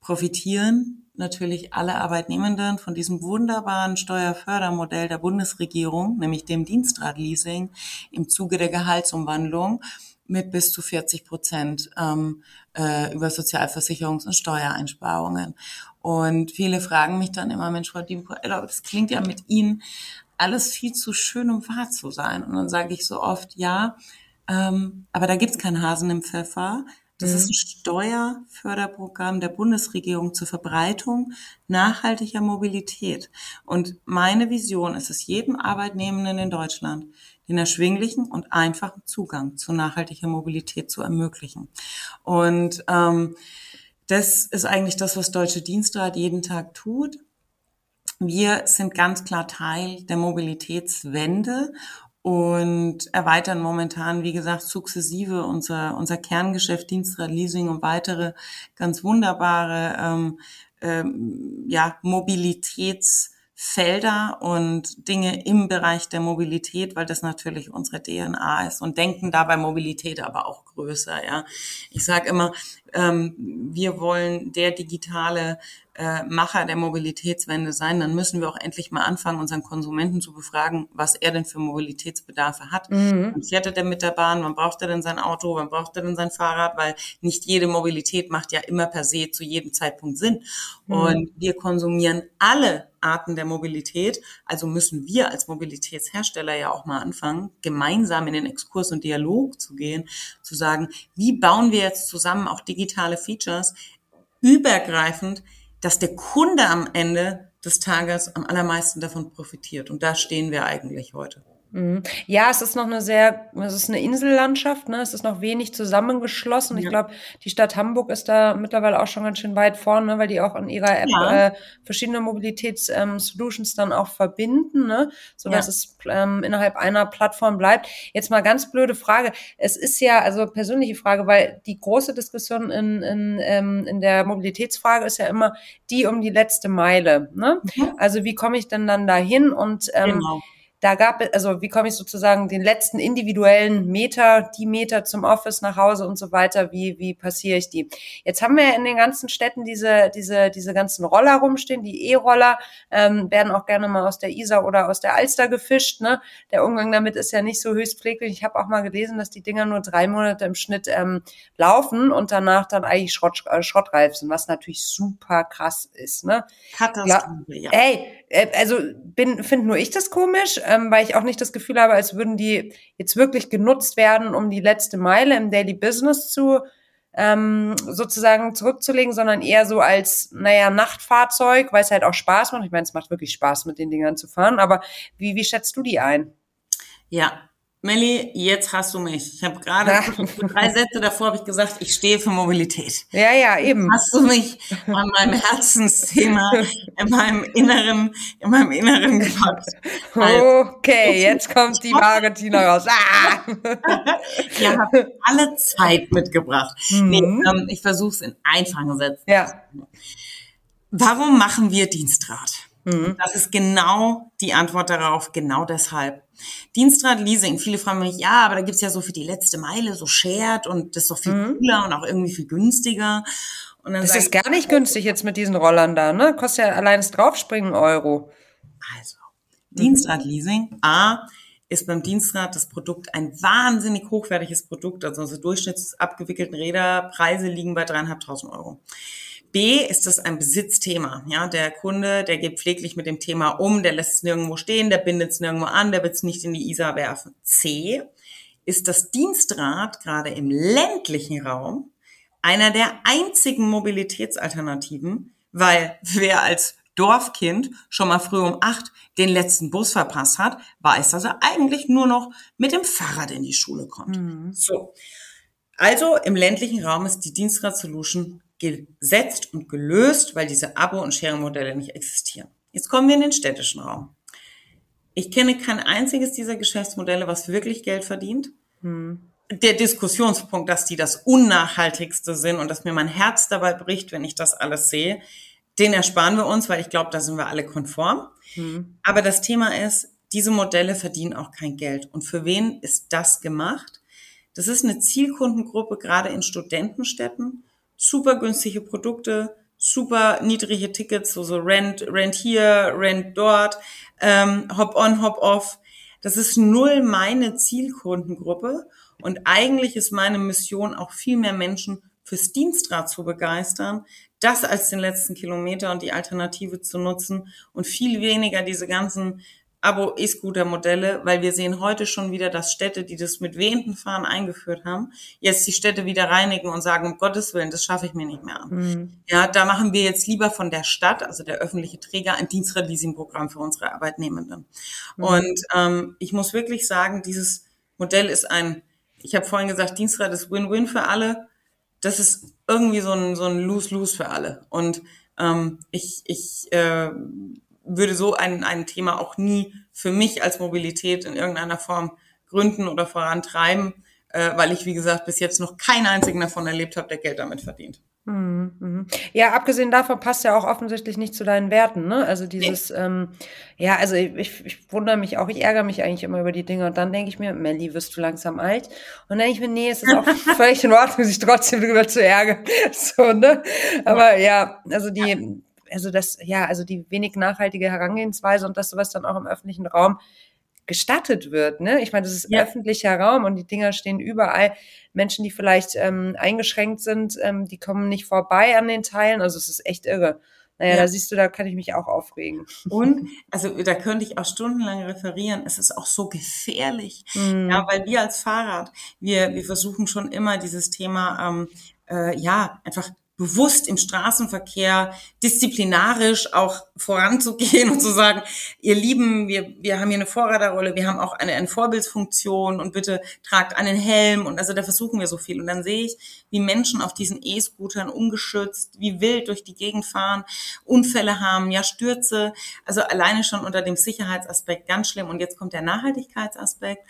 profitieren natürlich alle Arbeitnehmenden von diesem wunderbaren Steuerfördermodell der Bundesregierung, nämlich dem Dienstradleasing im Zuge der Gehaltsumwandlung mit bis zu 40 Prozent ähm, äh, über Sozialversicherungs- und Steuereinsparungen. Und viele fragen mich dann immer, Mensch, Frau Diemko-Eller, das klingt ja mit Ihnen alles viel zu schön, um wahr zu sein. Und dann sage ich so oft, ja, ähm, aber da gibt's keinen Hasen im Pfeffer. Das mhm. ist ein Steuerförderprogramm der Bundesregierung zur Verbreitung nachhaltiger Mobilität. Und meine Vision ist es, jedem Arbeitnehmenden in Deutschland den erschwinglichen und einfachen Zugang zu nachhaltiger Mobilität zu ermöglichen. Und ähm, das ist eigentlich das, was Deutsche Dienstrat jeden Tag tut. Wir sind ganz klar Teil der Mobilitätswende und erweitern momentan, wie gesagt, sukzessive unser, unser Kerngeschäft, Dienstrat Leasing und weitere ganz wunderbare ähm, ähm, ja, Mobilitäts- Felder und Dinge im Bereich der Mobilität, weil das natürlich unsere DNA ist und denken dabei Mobilität aber auch größer. Ja, ich sage immer, ähm, wir wollen der digitale äh, Macher der Mobilitätswende sein, dann müssen wir auch endlich mal anfangen, unseren Konsumenten zu befragen, was er denn für Mobilitätsbedarfe hat. Mhm. Wann fährt er denn mit der Bahn? Wann braucht er denn sein Auto? Wann braucht er denn sein Fahrrad? Weil nicht jede Mobilität macht ja immer per se zu jedem Zeitpunkt Sinn. Mhm. Und wir konsumieren alle Arten der Mobilität. Also müssen wir als Mobilitätshersteller ja auch mal anfangen, gemeinsam in den Exkurs und Dialog zu gehen, zu sagen, wie bauen wir jetzt zusammen auch digitale Features übergreifend, dass der Kunde am Ende des Tages am allermeisten davon profitiert. Und da stehen wir eigentlich heute. Mhm. Ja, es ist noch eine sehr, es ist eine Insellandschaft, ne? Es ist noch wenig zusammengeschlossen. Ja. Ich glaube, die Stadt Hamburg ist da mittlerweile auch schon ganz schön weit vorne, weil die auch in ihrer App ja. äh, verschiedene Mobilitäts-Solutions ähm, dann auch verbinden, ne? So dass ja. es ähm, innerhalb einer Plattform bleibt. Jetzt mal ganz blöde Frage. Es ist ja, also persönliche Frage, weil die große Diskussion in, in, ähm, in der Mobilitätsfrage ist ja immer die um die letzte Meile. Ne? Mhm. Also wie komme ich denn dann dahin? Und ähm, genau da gab es, also wie komme ich sozusagen den letzten individuellen Meter, die Meter zum Office nach Hause und so weiter, wie, wie passiere ich die? Jetzt haben wir in den ganzen Städten diese, diese, diese ganzen Roller rumstehen, die E-Roller, ähm, werden auch gerne mal aus der Isar oder aus der Alster gefischt, ne? Der Umgang damit ist ja nicht so höchst pfleglich. Ich habe auch mal gelesen, dass die Dinger nur drei Monate im Schnitt ähm, laufen und danach dann eigentlich Schrott, äh, schrottreif sind, was natürlich super krass ist, ne? Katastrophe, ja. Ey, äh, also bin finde nur ich das komisch, ähm, weil ich auch nicht das Gefühl habe, als würden die jetzt wirklich genutzt werden, um die letzte Meile im Daily Business zu ähm, sozusagen zurückzulegen, sondern eher so als, naja, Nachtfahrzeug, weil es halt auch Spaß macht. Ich meine, es macht wirklich Spaß, mit den Dingern zu fahren, aber wie, wie schätzt du die ein? Ja, Melli, jetzt hast du mich. Ich habe gerade ja. drei Sätze davor habe ich gesagt, ich stehe für Mobilität. Ja, ja, eben. Hast du mich an meinem Herzensthema, in meinem Inneren, in meinem Inneren gepackt. Also, okay, jetzt kommt die wahre Tina raus. Ah! Ihr habt alle Zeit mitgebracht. Mhm. Nee, ähm, ich versuche es in einfachen Sätzen. Ja. Warum machen wir Dienstrat? Mhm. Das ist genau die Antwort darauf, genau deshalb. Dienstrat Leasing, viele fragen mich, ja, aber da gibt's ja so für die letzte Meile so Shared und das ist doch viel mhm. cooler und auch irgendwie viel günstiger. Und dann das ist gar nicht günstig jetzt mit diesen Rollern da, ne? Kostet ja allein das Draufspringen Euro. Also, Dienstrat Leasing, A, ist beim Dienstrat das Produkt ein wahnsinnig hochwertiges Produkt. Also unsere durchschnittsabgewickelten Räder, Preise liegen bei dreieinhalbtausend Euro. B ist das ein Besitzthema. Ja, der Kunde, der geht pfleglich mit dem Thema um, der lässt es nirgendwo stehen, der bindet es nirgendwo an, der wird es nicht in die Isar werfen. C ist das Dienstrad gerade im ländlichen Raum einer der einzigen Mobilitätsalternativen, weil wer als Dorfkind schon mal früh um acht den letzten Bus verpasst hat, weiß, dass er eigentlich nur noch mit dem Fahrrad in die Schule kommt. Mhm. So. Also im ländlichen Raum ist die Dienstrad Solution gesetzt und gelöst, weil diese Abo- und Sharing-Modelle nicht existieren. Jetzt kommen wir in den städtischen Raum. Ich kenne kein einziges dieser Geschäftsmodelle, was wirklich Geld verdient. Hm. Der Diskussionspunkt, dass die das unnachhaltigste sind und dass mir mein Herz dabei bricht, wenn ich das alles sehe, den ersparen wir uns, weil ich glaube, da sind wir alle konform. Hm. Aber das Thema ist, diese Modelle verdienen auch kein Geld. Und für wen ist das gemacht? Das ist eine Zielkundengruppe, gerade in Studentenstädten, super günstige Produkte, super niedrige Tickets, so, so Rent, Rent hier, Rent dort, ähm, Hop on, Hop off. Das ist null meine Zielkundengruppe und eigentlich ist meine Mission auch viel mehr Menschen fürs Dienstrad zu begeistern, das als den letzten Kilometer und die Alternative zu nutzen und viel weniger diese ganzen Abo-E-Scooter-Modelle, weil wir sehen heute schon wieder, dass Städte, die das mit wehenden Fahren eingeführt haben, jetzt die Städte wieder reinigen und sagen, um Gottes Willen, das schaffe ich mir nicht mehr an. Mhm. Ja, da machen wir jetzt lieber von der Stadt, also der öffentliche Träger, ein Dienstradleasing-Programm für unsere Arbeitnehmenden. Mhm. Und ähm, ich muss wirklich sagen, dieses Modell ist ein, ich habe vorhin gesagt, Dienstrad ist Win-Win für alle. Das ist irgendwie so ein, so ein Lose-Lose für alle. Und ähm, ich, ich äh, würde so ein, ein Thema auch nie für mich als Mobilität in irgendeiner Form gründen oder vorantreiben, äh, weil ich, wie gesagt, bis jetzt noch keinen einzigen davon erlebt habe, der Geld damit verdient. Mhm, mhm. Ja, abgesehen davon passt ja auch offensichtlich nicht zu deinen Werten, ne? Also dieses, nee. ähm, ja, also ich, ich, ich wundere mich auch, ich ärgere mich eigentlich immer über die Dinge und dann denke ich mir, Melly, wirst du langsam alt? Und dann denke ich mir, nee, es ist auch völlig in Ordnung, sich trotzdem darüber zu ärgern. So, ne? Aber ja, also die, also das, ja, also die wenig nachhaltige Herangehensweise und das sowas dann auch im öffentlichen Raum gestattet wird. Ne? Ich meine, das ist ja. öffentlicher Raum und die Dinger stehen überall. Menschen, die vielleicht ähm, eingeschränkt sind, ähm, die kommen nicht vorbei an den Teilen. Also es ist echt irre. Naja, ja. da siehst du, da kann ich mich auch aufregen. Und, also da könnte ich auch stundenlang referieren. Es ist auch so gefährlich. Mhm. Ja, weil wir als Fahrrad, wir, wir versuchen schon immer dieses Thema, ähm, äh, ja, einfach bewusst im Straßenverkehr disziplinarisch auch voranzugehen und zu sagen, ihr Lieben, wir, wir haben hier eine Vorreiterrolle, wir haben auch eine, eine Vorbildsfunktion und bitte tragt einen Helm und also da versuchen wir so viel. Und dann sehe ich, wie Menschen auf diesen E-Scootern ungeschützt, wie wild durch die Gegend fahren, Unfälle haben, ja Stürze, also alleine schon unter dem Sicherheitsaspekt ganz schlimm. Und jetzt kommt der Nachhaltigkeitsaspekt.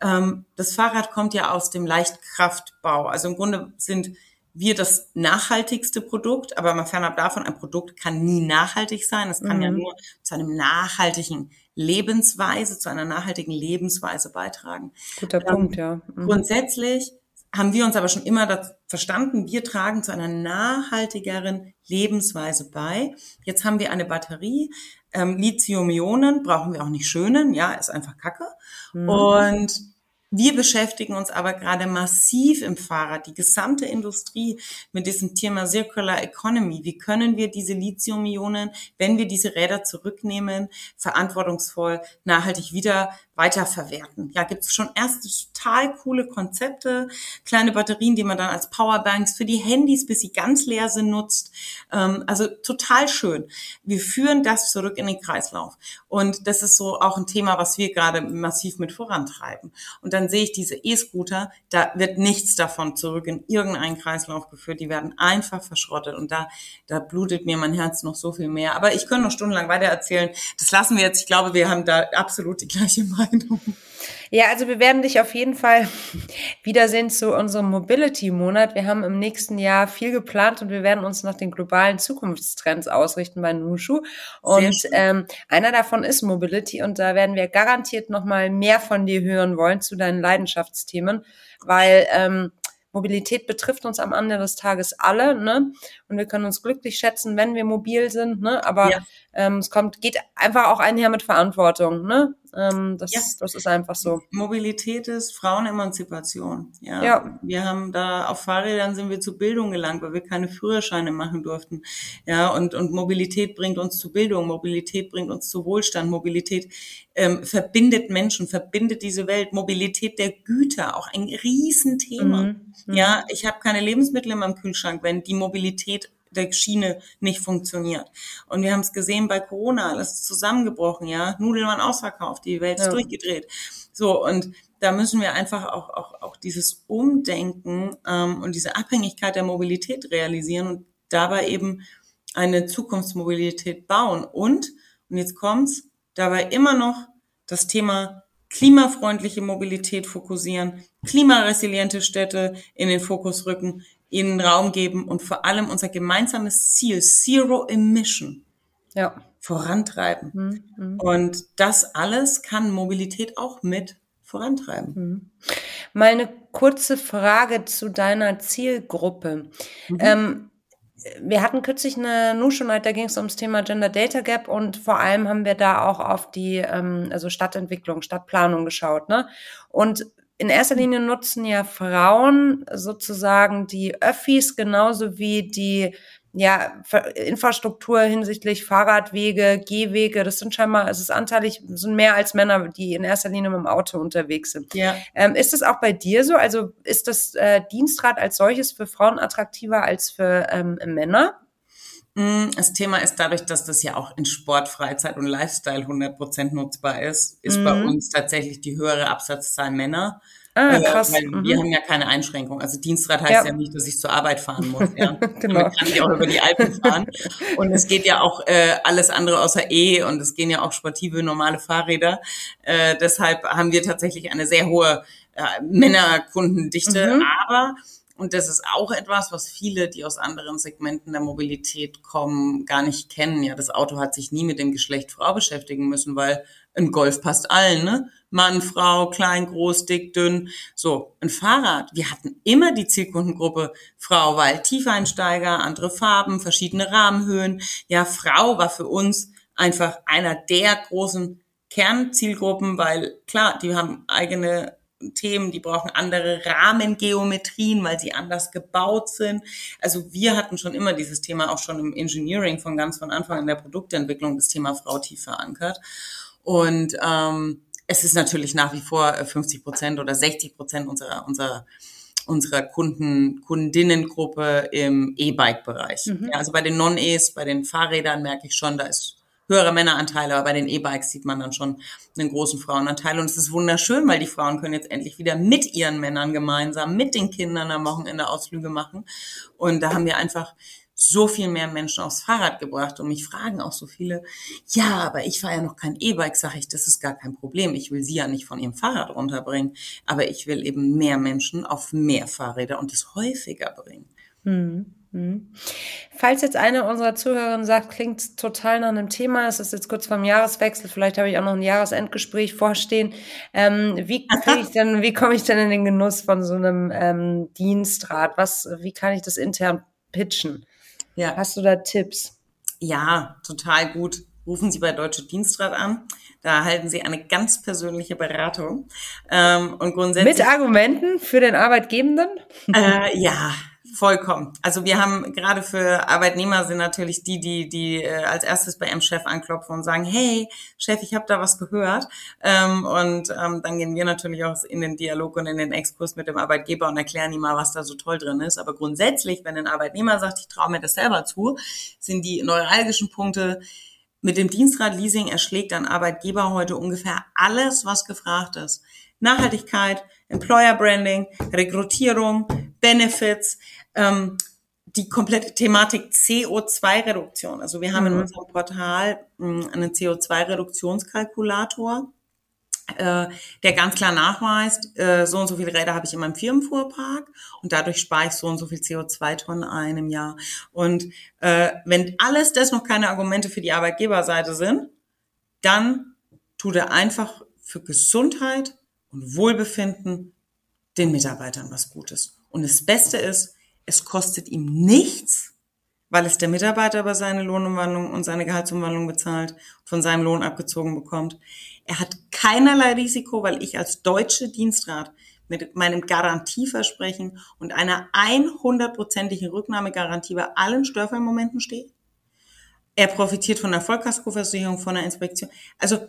Ähm, das Fahrrad kommt ja aus dem Leichtkraftbau. Also im Grunde sind wir das nachhaltigste Produkt, aber mal fernab davon, ein Produkt kann nie nachhaltig sein. Es kann mhm. ja nur zu einem nachhaltigen Lebensweise, zu einer nachhaltigen Lebensweise beitragen. Guter ähm, Punkt, ja. Mhm. Grundsätzlich haben wir uns aber schon immer verstanden, wir tragen zu einer nachhaltigeren Lebensweise bei. Jetzt haben wir eine Batterie, ähm, Lithium-Ionen brauchen wir auch nicht schönen, ja, ist einfach Kacke. Mhm. Und wir beschäftigen uns aber gerade massiv im Fahrrad, die gesamte Industrie mit diesem Thema Circular Economy. Wie können wir diese Lithium-Ionen, wenn wir diese Räder zurücknehmen, verantwortungsvoll, nachhaltig wieder weiterverwerten. Ja, gibt es schon erste total coole Konzepte, kleine Batterien, die man dann als Powerbanks für die Handys, bis sie ganz leer sind, nutzt. Ähm, also total schön. Wir führen das zurück in den Kreislauf. Und das ist so auch ein Thema, was wir gerade massiv mit vorantreiben. Und dann sehe ich diese E-Scooter, da wird nichts davon zurück in irgendeinen Kreislauf geführt. Die werden einfach verschrottet. Und da, da blutet mir mein Herz noch so viel mehr. Aber ich könnte noch stundenlang weiter erzählen. Das lassen wir jetzt. Ich glaube, wir haben da absolut die gleiche Meinung. Meinung. Ja, also wir werden dich auf jeden Fall wiedersehen zu unserem Mobility-Monat. Wir haben im nächsten Jahr viel geplant und wir werden uns nach den globalen Zukunftstrends ausrichten bei Nushu. Und ähm, einer davon ist Mobility und da werden wir garantiert nochmal mehr von dir hören wollen zu deinen Leidenschaftsthemen, weil ähm, Mobilität betrifft uns am Ende des Tages alle, ne? Und wir können uns glücklich schätzen, wenn wir mobil sind, ne? Aber ja. Ähm, es kommt, geht einfach auch einher mit Verantwortung, ne? Ähm, das, ja. das ist einfach so. Mobilität ist Frauenemanzipation. Ja. ja. Wir haben da auf Fahrrädern sind wir zu Bildung gelangt, weil wir keine Führerscheine machen durften. Ja, und, und Mobilität bringt uns zu Bildung, Mobilität bringt uns zu Wohlstand, Mobilität ähm, verbindet Menschen, verbindet diese Welt, Mobilität der Güter, auch ein Riesenthema. Mhm. mhm. Ja, ich habe keine Lebensmittel in meinem Kühlschrank, wenn die Mobilität der Schiene nicht funktioniert. Und wir haben es gesehen bei Corona, alles ist zusammengebrochen, ja. Nudeln waren ausverkauft, die Welt ist ja. durchgedreht. So, und da müssen wir einfach auch, auch, auch dieses Umdenken ähm, und diese Abhängigkeit der Mobilität realisieren und dabei eben eine Zukunftsmobilität bauen. Und, und jetzt kommt's, dabei immer noch das Thema klimafreundliche Mobilität fokussieren, klimaresiliente Städte in den Fokus rücken, ihnen Raum geben und vor allem unser gemeinsames Ziel, Zero Emission, ja. vorantreiben. Mhm. mhm. Und das alles kann Mobilität auch mit vorantreiben. Mhm. Mal eine kurze Frage zu deiner Zielgruppe. Mhm. Ähm, wir hatten kürzlich eine Night, da ging es ums Thema Gender Data Gap und vor allem haben wir da auch auf die ähm, also Stadtentwicklung, Stadtplanung geschaut. Ne? Und in erster Linie nutzen ja Frauen sozusagen die Öffis genauso wie die ja, Infrastruktur hinsichtlich Fahrradwege, Gehwege, das sind scheinbar, es ist anteilig, sind mehr als Männer, die in erster Linie mit dem Auto unterwegs sind. Ja. Ähm, ist das auch bei dir so? Also ist das äh, Dienstrad als solches für Frauen attraktiver als für ähm, Männer? Mm, das Thema ist dadurch, dass das ja auch in Sport, Freizeit und Lifestyle 100% nutzbar ist, ist mhm. bei uns tatsächlich die höhere Absatzzahl Männer. Ah, äh, krass. Weil mhm. wir haben ja keine Einschränkung. Also Dienstrad heißt ja, ja nicht, dass ich zur Arbeit fahren muss. Ja. genau. Damit kann ich auch über die Alpen fahren. und es geht ja auch äh, alles andere außer E und es gehen ja auch sportive, normale Fahrräder. Äh, deshalb haben wir tatsächlich eine sehr hohe äh, Männerkundendichte. Mhm. Aber und das ist auch etwas, was viele, die aus anderen Segmenten der Mobilität kommen, gar nicht kennen. Ja, das Auto hat sich nie mit dem Geschlecht Frau beschäftigen müssen, weil ein Golf passt allen, ne? Mann, Frau, klein, groß, dick, dünn. So, ein Fahrrad. Wir hatten immer die Zielkundengruppe Frau, weil Tiefeinsteiger, andere Farben, verschiedene Rahmenhöhen. Ja, Frau war für uns einfach einer der großen Kernzielgruppen, weil klar, die haben eigene Themen, die brauchen andere Rahmengeometrien, weil sie anders gebaut sind. Also wir hatten schon immer dieses Thema auch schon im Engineering von ganz von Anfang in der Produktentwicklung das Thema Frau tief verankert. Und ähm, es ist natürlich nach wie vor 50 Prozent oder 60 Prozent unserer, unserer unserer Kunden, Kundinnengruppe im E-Bike-Bereich. Mhm. Ja, also bei den Non-Es, bei den Fahrrädern merke ich schon, da ist höhere Männeranteile, aber bei den E-Bikes sieht man dann schon einen großen Frauenanteil. Und es ist wunderschön, weil die Frauen können jetzt endlich wieder mit ihren Männern gemeinsam, mit den Kindern am Wochenende Ausflüge machen. Und da haben wir einfach so viel mehr Menschen aufs Fahrrad gebracht und mich fragen auch so viele, ja, aber ich fahre ja noch kein E-Bike, sage ich, das ist gar kein Problem. Ich will sie ja nicht von ihrem Fahrrad runterbringen, aber ich will eben mehr Menschen auf mehr Fahrräder und es häufiger bringen. Hm. Hm. Falls jetzt eine unserer Zuhörerinnen sagt, klingt total nach einem Thema, es ist jetzt kurz vorm Jahreswechsel, vielleicht habe ich auch noch ein Jahresendgespräch vorstehen. Ähm, wie kriege ich denn, wie komme ich denn in den Genuss von so einem ähm, Dienstrat? Was, wie kann ich das intern pitchen? Ja. Hast du da Tipps? Ja, total gut. Rufen Sie bei Deutsche Dienstrat an. Da erhalten Sie eine ganz persönliche Beratung. Ähm, und grundsätzlich mit Argumenten für den Arbeitgebenden? Äh, ja, Vollkommen. Also wir haben gerade für Arbeitnehmer sind natürlich die, die, die äh, als erstes bei ihrem Chef anklopfen und sagen, hey, Chef, ich habe da was gehört. Ähm, und ähm, dann gehen wir natürlich auch in den Dialog und in den Exkurs mit dem Arbeitgeber und erklären ihm mal, was da so toll drin ist. Aber grundsätzlich, wenn ein Arbeitnehmer sagt, ich traue mir das selber zu, sind die neuralgischen Punkte, mit dem Dienstrat Leasing erschlägt ein Arbeitgeber heute ungefähr alles, was gefragt ist. Nachhaltigkeit, Employer Branding, Rekrutierung, Benefits, ähm, die komplette Thematik CO2-Reduktion. Also wir haben mhm. in unserem Portal mh, hm, einen CO2-Reduktionskalkulator, äh, der ganz klar nachweist, äh, so und so viele Räder habe ich in meinem Firmenfuhrpark und dadurch spare ich so und so viel CO2-Tonnen ein im Jahr. Und äh, wenn alles das noch keine Argumente für die Arbeitgeberseite sind, dann tut er einfach für Gesundheit und Wohlbefinden den Mitarbeitern was Gutes. Und das Beste ist, es kostet ihm nichts, weil es der Mitarbeiter über seine Lohnumwandlung und seine Gehaltsumwandlung bezahlt, von seinem Lohn abgezogen bekommt. Er hat keinerlei Risiko, weil ich als deutsche Dienstrat mit meinem Garantieversprechen und einer 100-prozentigen Rücknahmegarantie bei allen Störfallmomenten stehe. Er profitiert von der Vollkaskoversicherung, von der Inspektion. Also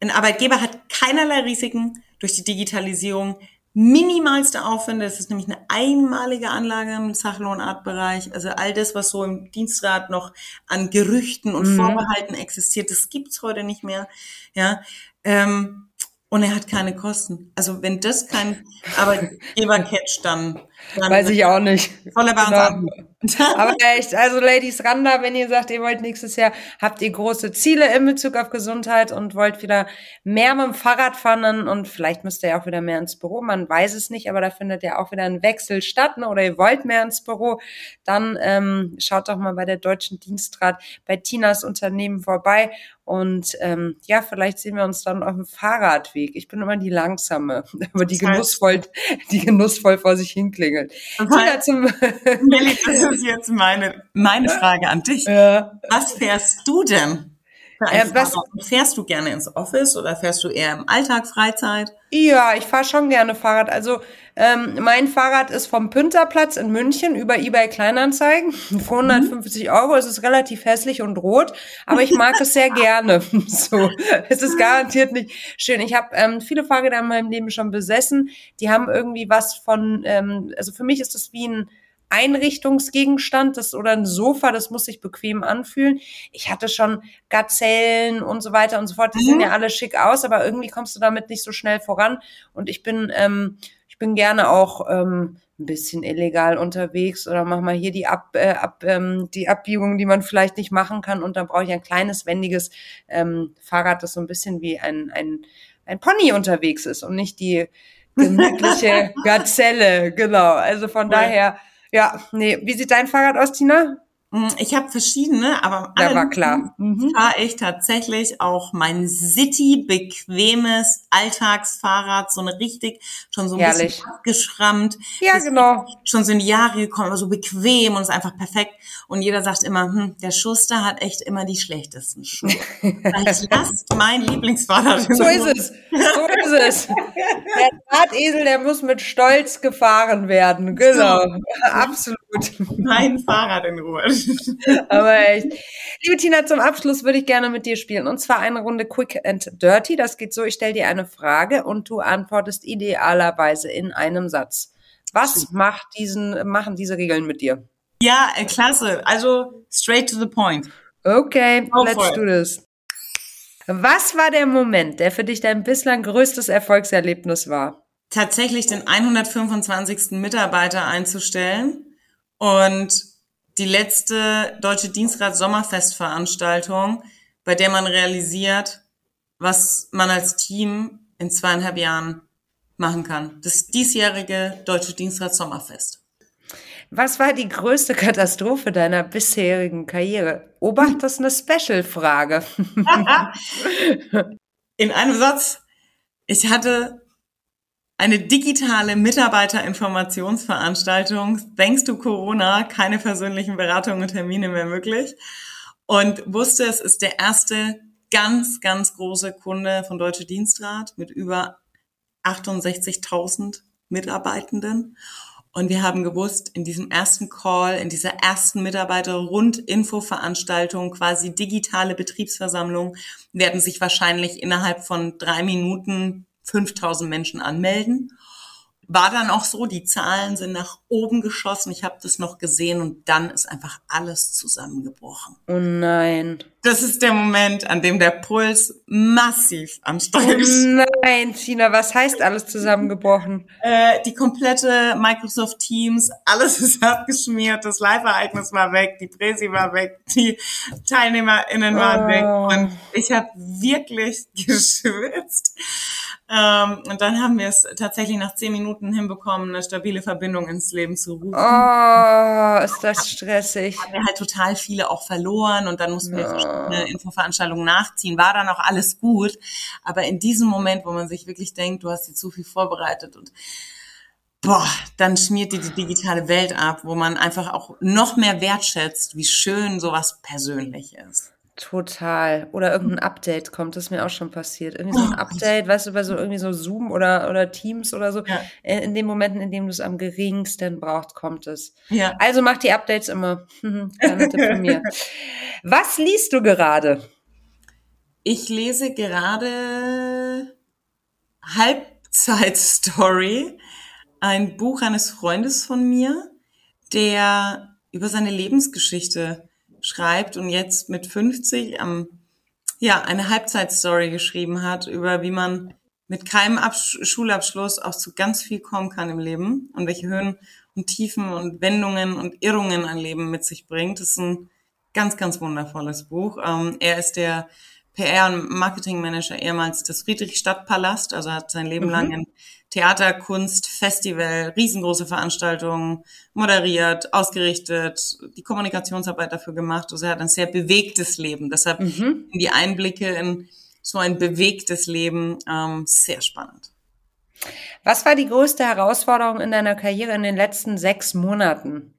ein Arbeitgeber hat keinerlei Risiken durch die Digitalisierung minimalste Aufwände. Das ist nämlich eine einmalige Anlage im Sachlohnartbereich. Also all das, was so im Dienstrat noch an Gerüchten und mhm. Vorbehalten existiert, das gibt's heute nicht mehr. Ja. Ähm, und er hat keine Kosten. Also wenn das kein Arbeitgeber catcht, dann, dann weiß ich auch nicht. Voller bei genau. Aber echt, also Ladies Randa, wenn ihr sagt, ihr wollt nächstes Jahr, habt ihr große Ziele in Bezug auf Gesundheit und wollt wieder mehr mit dem Fahrrad fahren und vielleicht müsst ihr ja auch wieder mehr ins Büro, man weiß es nicht, aber da findet ja auch wieder ein Wechsel statt ne? oder ihr wollt mehr ins Büro, dann ähm, schaut doch mal bei der Deutschen Dienstrat bei Tinas Unternehmen vorbei und ähm, ja, vielleicht sehen wir uns dann auf dem Fahrradweg. Ich bin immer die langsame, aber die genussvoll, die genussvoll vor sich hinklingelt. Tina zum ist jetzt meine, meine Frage an dich. Ja. Was fährst du denn? Äh, was, fährst du gerne ins Office oder fährst du eher im Alltag Freizeit? Ja, ich fahre schon gerne Fahrrad. Also ähm, mein Fahrrad ist vom Pünterplatz in München über eBay Kleinanzeigen für 150 mhm. Euro. Es ist relativ hässlich und rot, aber ich mag es sehr gerne. so, es ist garantiert nicht schön. Ich habe ähm, viele Fahrräder in meinem Leben schon besessen. Die haben irgendwie was von, ähm, also für mich ist das wie ein Einrichtungsgegenstand das, oder ein Sofa, das muss sich bequem anfühlen. Ich hatte schon Gazellen und so weiter und so fort. Die mhm. sehen ja alle schick aus, aber irgendwie kommst du damit nicht so schnell voran. Und ich bin, ähm, ich bin gerne auch ähm, ein bisschen illegal unterwegs oder mach mal hier die Ab, äh, ab ähm, die Abbiegung, die man vielleicht nicht machen kann. Und dann brauche ich ein kleines, wendiges ähm, Fahrrad, das so ein bisschen wie ein, ein, ein Pony unterwegs ist und nicht die gemütliche Gazelle. Genau. Also von cool. daher ja, nee. Wie sieht dein Fahrrad aus, Tina? Mm, ich habe verschiedene, aber ja, war klar. Mhm. fahre ich tatsächlich auch mein City bequemes Alltagsfahrrad, so eine richtig schon so ein Herrlich. bisschen abgeschrammt. Ja, genau. Schon so in die Jahre gekommen, aber so bequem und ist einfach perfekt. Und jeder sagt immer, hm, der Schuster hat echt immer die schlechtesten Schuhe. ich lasse mein Lieblingsfahrrad. So ist es. So ist es. Der Drahtesel, der muss mit Stolz gefahren werden. Genau. So. Absolut. Mein Fahrrad in Ruhe. Aber echt. Liebe Tina, zum Abschluss würde ich gerne mit dir spielen. Und zwar eine Runde Quick and Dirty. Das geht so, ich stelle dir eine Frage und du antwortest idealerweise in einem Satz. Was macht diesen, machen diese Regeln mit dir? Ja, äh, klasse. Also straight to the point. Okay, Go let's do this. Was war der Moment, der für dich dein bislang größtes Erfolgserlebnis war? Tatsächlich den 125. Mitarbeiter einzustellen und die letzte Deutsche Dienstrat Sommerfestveranstaltung, bei der man realisiert, was man als Team in zweieinhalb Jahren machen kann. Das diesjährige Deutsche Dienstrat Sommerfest. Was war die größte Katastrophe deiner bisherigen Karriere? Obacht, das ist eine Special-Frage. In einem Satz. Ich hatte eine digitale Mitarbeiterinformationsveranstaltung, thanks to Corona, keine persönlichen Beratungen und Termine mehr möglich. Und wusste, es ist der erste ganz, ganz große Kunde von Deutsche Dienstrat mit über 68.000 Mitarbeitenden. Und wir haben gewusst, in diesem ersten Call, in dieser ersten Mitarbeiter-Rund-Info-Veranstaltung, quasi digitale Betriebsversammlung, werden sich wahrscheinlich innerhalb von drei Minuten 5000 Menschen anmelden. War dann auch so, die Zahlen sind nach oben geschossen. Ich habe das noch gesehen und dann ist einfach alles zusammengebrochen. Oh nein. Das ist der Moment, an dem der Puls massiv ansteigt. Oh nein, Tina, was heißt alles zusammengebrochen? Äh, die komplette Microsoft Teams, alles ist abgeschmiert, das Live-Ereignis war weg, die Präsi war weg, die TeilnehmerInnen waren oh. weg und ich habe wirklich geschwitzt. Ähm, und dann haben wir es tatsächlich nach zehn Minuten hinbekommen, eine stabile Verbindung ins Leben zu rufen. Oh, ist das stressig. Haben wir halt total viele auch verloren und dann mussten wir verschiedene Infoveranstaltungen nachziehen. War dann auch alles gut. Aber in diesem Moment, wo man sich wirklich denkt, du hast dir zu viel vorbereitet und boah, dann schmiert dir die digitale Welt ab, wo man einfach auch noch mehr wertschätzt, wie schön sowas persönlich ist. Total. Oder irgendein Update kommt, das ist mir auch schon passiert. Irgendwie so ein oh Update, weißt du, bei so irgendwie so Zoom oder, oder Teams oder so. Ja. Äh, in den Momenten, in denen du es am geringsten brauchst, kommt es. Ja. Also mach die Updates immer. Von mir. Was liest du gerade? Ich lese gerade Halbzeitstory, ein Buch eines Freundes von mir, der über seine Lebensgeschichte schreibt und jetzt mit 50 am, ja, eine Halbzeitstory geschrieben hat über wie man mit keinem Abs Schulabschluss auch zu ganz viel kommen kann im Leben und welche Höhen und Tiefen und Wendungen und Irrungen ein Leben mit sich bringt. Das ist ein ganz, ganz wundervolles Buch. Ähm, er ist der PR- und Marketingmanager ehemals des Friedrichstadtpalast, also hat sein Leben mhm. lang in Theater, Kunst, Festival, riesengroße Veranstaltungen moderiert, ausgerichtet, die Kommunikationsarbeit dafür gemacht. Also er hat ein sehr bewegtes Leben. Deshalb mhm. die Einblicke in so ein bewegtes Leben ähm, sehr spannend. Was war die größte Herausforderung in deiner Karriere in den letzten sechs Monaten?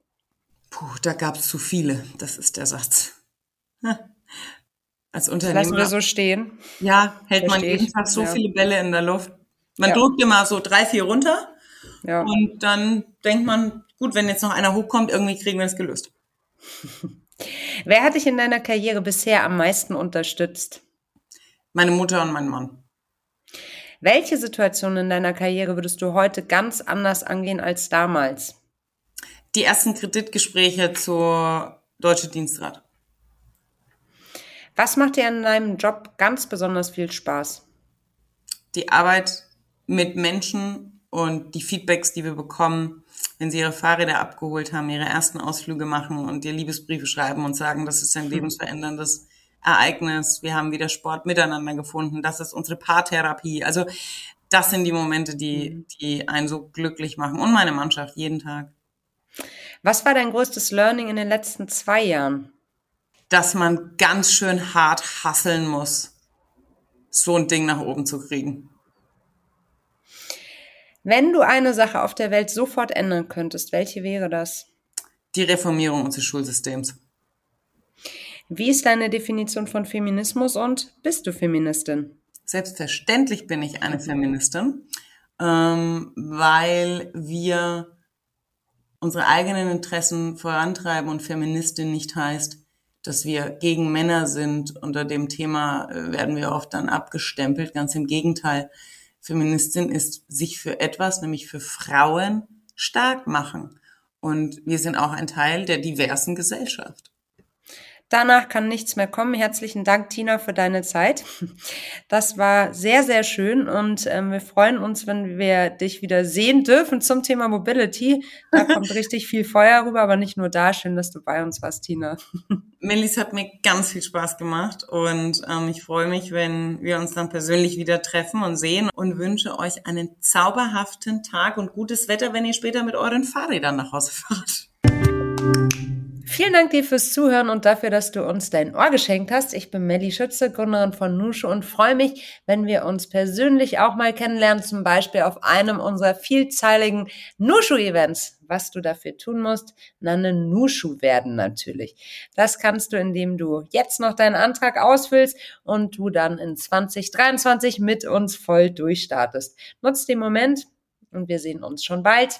Puh, da gab es zu viele. Das ist der Satz. Als Das Unternehmer. lassen wir so stehen. ja, hält man Verstehe jeden ich. Tag so Ja. viele Bälle in der Luft. Man Ja. drückt immer so drei, vier runter Ja. und dann denkt man, gut, wenn jetzt noch einer hochkommt, irgendwie kriegen wir das gelöst. Wer hat dich in deiner Karriere bisher am meisten unterstützt? Meine Mutter und mein Mann. Welche Situation in deiner Karriere würdest du heute ganz anders angehen als damals? Die ersten Kreditgespräche zur Deutsche Dienstrat. Was macht dir an deinem Job ganz besonders viel Spaß? Die Arbeit mit Menschen und die Feedbacks, die wir bekommen, wenn sie ihre Fahrräder abgeholt haben, ihre ersten Ausflüge machen und dir Liebesbriefe schreiben und sagen, das ist ein lebensveränderndes Ereignis, wir haben wieder Sport miteinander gefunden, das ist unsere Paartherapie. Also das sind die Momente, die, die einen so glücklich machen und meine Mannschaft jeden Tag. Was war dein größtes Learning in den letzten zwei Jahren? Dass man ganz schön hart hasseln muss, so ein Ding nach oben zu kriegen. Wenn du eine Sache auf der Welt sofort ändern könntest, welche wäre das? Die Reformierung unseres Schulsystems. Wie ist deine Definition von Feminismus und bist du Feministin? Selbstverständlich bin ich eine Feministin, ähm, weil wir unsere eigenen Interessen vorantreiben und Feministin nicht heißt, dass wir gegen Männer sind. Unter dem Thema äh, werden wir oft dann abgestempelt. Ganz im Gegenteil. Feministin ist sich für etwas, nämlich für Frauen, stark machen. Und wir sind auch ein Teil der diversen Gesellschaft. Danach kann nichts mehr kommen. Herzlichen Dank, Tina, für deine Zeit. Das war sehr, sehr schön und ähm, wir freuen uns, wenn wir dich wieder sehen dürfen zum Thema Mobility. Da kommt richtig viel Feuer rüber, aber nicht nur da. Schön, dass du bei uns warst, Tina. Melis hat mir ganz viel Spaß gemacht und ähm, ich freue mich, wenn wir uns dann persönlich wieder treffen und sehen und wünsche euch einen zauberhaften Tag und gutes Wetter, wenn ihr später mit euren Fahrrädern nach Hause fahrt. Vielen Dank dir fürs Zuhören und dafür, dass du uns dein Ohr geschenkt hast. Ich bin Melli Schütze, Gründerin von Nusche und freue mich, wenn wir uns persönlich auch mal kennenlernen, zum Beispiel auf einem unserer vielzeiligen Nushu-Events. Was du dafür tun musst, Nanne Nushu werden natürlich. Das kannst du, indem du jetzt noch deinen Antrag ausfüllst und du dann in 2023 mit uns voll durchstartest. Nutz den Moment und wir sehen uns schon bald.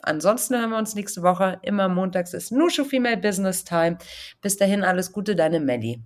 Ansonsten hören wir uns nächste Woche. Immer montags ist Nushu Female Business Time. Bis dahin alles Gute, deine Melli.